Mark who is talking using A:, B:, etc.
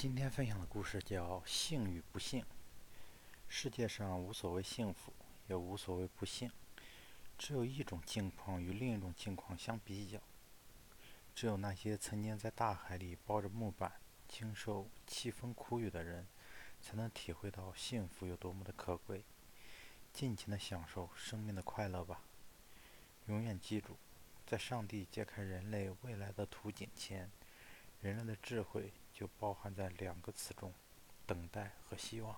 A: 今天分享的故事叫《幸与不幸》。世界上无所谓幸福，也无所谓不幸，只有一种境况与另一种境况相比较。只有那些曾经在大海里抱着木板，经受凄风苦雨的人，才能体会到幸福有多么的可贵。尽情的享受生命的快乐吧！永远记住，在上帝揭开人类未来的图景前，人类的智慧。就包含在两个词中：等待和希望。